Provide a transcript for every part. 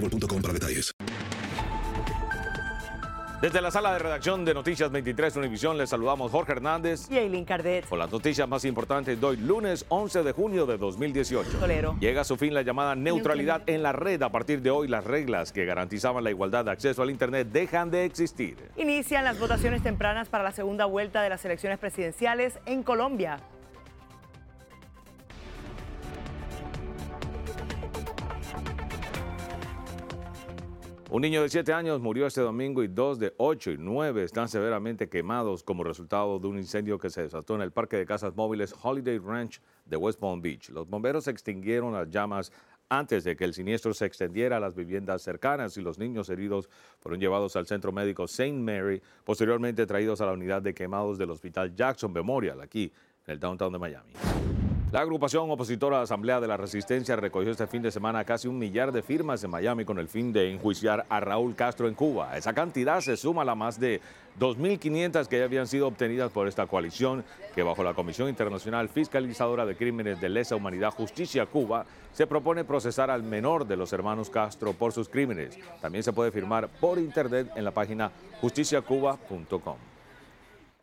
boostmobile.com para detalles. Desde la sala de redacción de Noticias 23 Univisión les saludamos Jorge Hernández. Y Eileen Cardet. Con las noticias más importantes de hoy, lunes 11 de junio de 2018. Tolero. Llega a su fin la llamada neutralidad en la red. A partir de hoy, las reglas que garantizaban la igualdad de acceso al Internet dejan de existir. Inician las votaciones tempranas para la segunda vuelta de las elecciones presidenciales en Colombia. Un niño de 7 años murió este domingo y dos de 8 y 9 están severamente quemados como resultado de un incendio que se desató en el parque de casas móviles Holiday Ranch de West Palm Beach. Los bomberos extinguieron las llamas antes de que el siniestro se extendiera a las viviendas cercanas y los niños heridos fueron llevados al centro médico St. Mary, posteriormente traídos a la unidad de quemados del Hospital Jackson Memorial, aquí en el downtown de Miami. La agrupación opositora a la Asamblea de la Resistencia recogió este fin de semana casi un millar de firmas en Miami con el fin de enjuiciar a Raúl Castro en Cuba. Esa cantidad se suma a la más de 2.500 que ya habían sido obtenidas por esta coalición que bajo la Comisión Internacional Fiscalizadora de Crímenes de Lesa Humanidad Justicia Cuba se propone procesar al menor de los hermanos Castro por sus crímenes. También se puede firmar por internet en la página justiciacuba.com.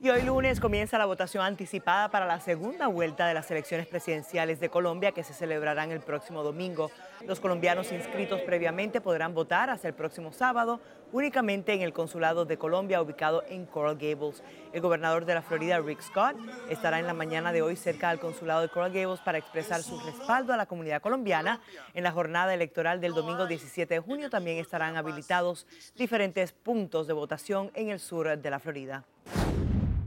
Y hoy lunes comienza la votación anticipada para la segunda vuelta de las elecciones presidenciales de Colombia que se celebrarán el próximo domingo. Los colombianos inscritos previamente podrán votar hasta el próximo sábado únicamente en el Consulado de Colombia ubicado en Coral Gables. El gobernador de la Florida, Rick Scott, estará en la mañana de hoy cerca del Consulado de Coral Gables para expresar su respaldo a la comunidad colombiana. En la jornada electoral del domingo 17 de junio también estarán habilitados diferentes puntos de votación en el sur de la Florida.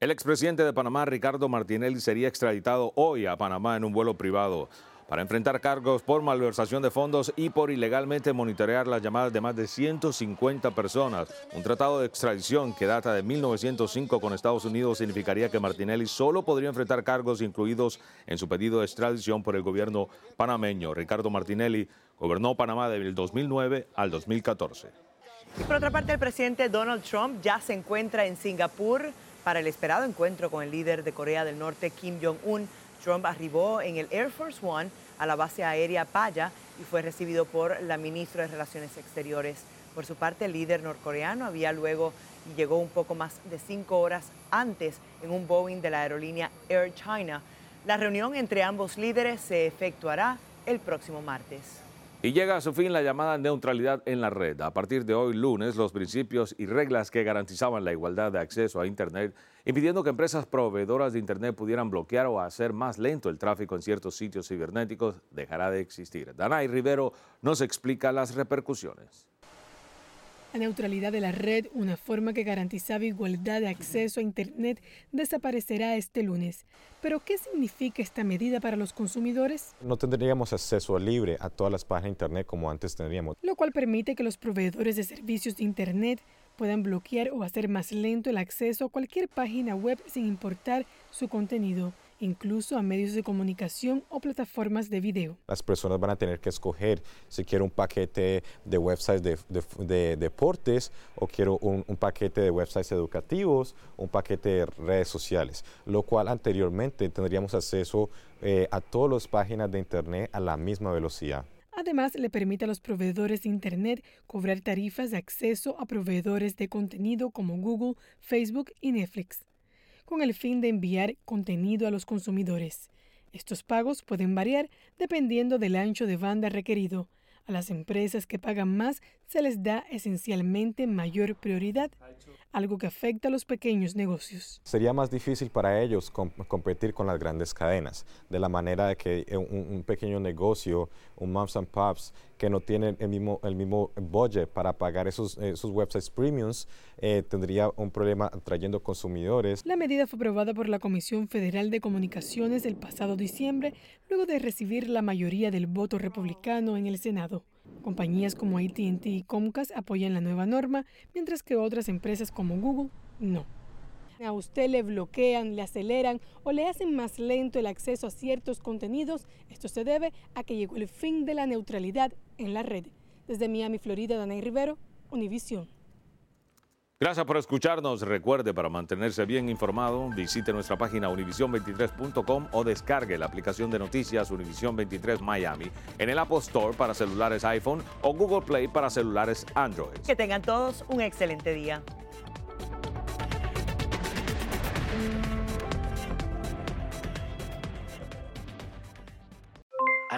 El expresidente de Panamá, Ricardo Martinelli, sería extraditado hoy a Panamá en un vuelo privado para enfrentar cargos por malversación de fondos y por ilegalmente monitorear las llamadas de más de 150 personas. Un tratado de extradición que data de 1905 con Estados Unidos significaría que Martinelli solo podría enfrentar cargos incluidos en su pedido de extradición por el gobierno panameño. Ricardo Martinelli gobernó Panamá del 2009 al 2014. Y por otra parte, el presidente Donald Trump ya se encuentra en Singapur para el esperado encuentro con el líder de Corea del Norte, Kim Jong-un. Trump arribó en el Air Force One a la base aérea Paya y fue recibido por la ministra de Relaciones Exteriores. Por su parte, el líder norcoreano había luego llegó un poco más de cinco horas antes en un Boeing de la aerolínea Air China. La reunión entre ambos líderes se efectuará el próximo martes. Y llega a su fin la llamada neutralidad en la red. A partir de hoy, lunes, los principios y reglas que garantizaban la igualdad de acceso a Internet, impidiendo que empresas proveedoras de Internet pudieran bloquear o hacer más lento el tráfico en ciertos sitios cibernéticos, dejará de existir. Danay Rivero nos explica las repercusiones. La neutralidad de la red, una forma que garantizaba igualdad de acceso a Internet, desaparecerá este lunes. Pero, ¿qué significa esta medida para los consumidores? No tendríamos acceso libre a todas las páginas de Internet como antes tendríamos. Lo cual permite que los proveedores de servicios de Internet puedan bloquear o hacer más lento el acceso a cualquier página web sin importar su contenido incluso a medios de comunicación o plataformas de video. Las personas van a tener que escoger si quiero un paquete de websites de, deportes o quiero un, paquete de websites educativos un paquete de redes sociales, lo cual anteriormente tendríamos acceso eh, a todas las páginas de Internet a la misma velocidad. Además, le permite a los proveedores de Internet cobrar tarifas de acceso a proveedores de contenido como Google, Facebook y Netflix con el fin de enviar contenido a los consumidores. Estos pagos pueden variar dependiendo del ancho de banda requerido. A las empresas que pagan más se les da esencialmente mayor prioridad, algo que afecta a los pequeños negocios. Sería más difícil para ellos competir con las grandes cadenas, de la manera de que un, pequeño negocio, un moms and pops, que no tienen el mismo, el mismo budget para pagar esos, esos websites premiums, eh, tendría un problema atrayendo consumidores. La medida fue aprobada por la Comisión Federal de Comunicaciones el pasado diciembre, luego de recibir la mayoría del voto republicano en el Senado. Compañías como ATT y Comcast apoyan la nueva norma, mientras que otras empresas como Google no. A usted le bloquean, le aceleran o le hacen más lento el acceso a ciertos contenidos. Esto se debe a que llegó el fin de la neutralidad en la red. Desde Miami, Florida, Danay Rivero, Univision. Gracias por escucharnos. Recuerde, para mantenerse bien informado, visite nuestra página univision23.com o descargue la aplicación de noticias Univision 23 Miami en el Apple Store para celulares iPhone o Google Play para celulares Android. Que tengan todos un excelente día.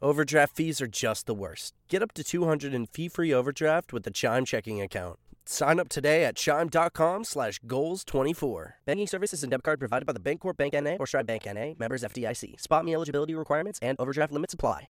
Overdraft fees are just the worst. Get up to 200 in fee-free overdraft with the Chime checking account. Sign up today at chime.com slash goals24. Banking services and debit card provided by the Bancorp Bank N.A. or Stride Bank N.A. Members FDIC. Spot me eligibility requirements and overdraft limits apply.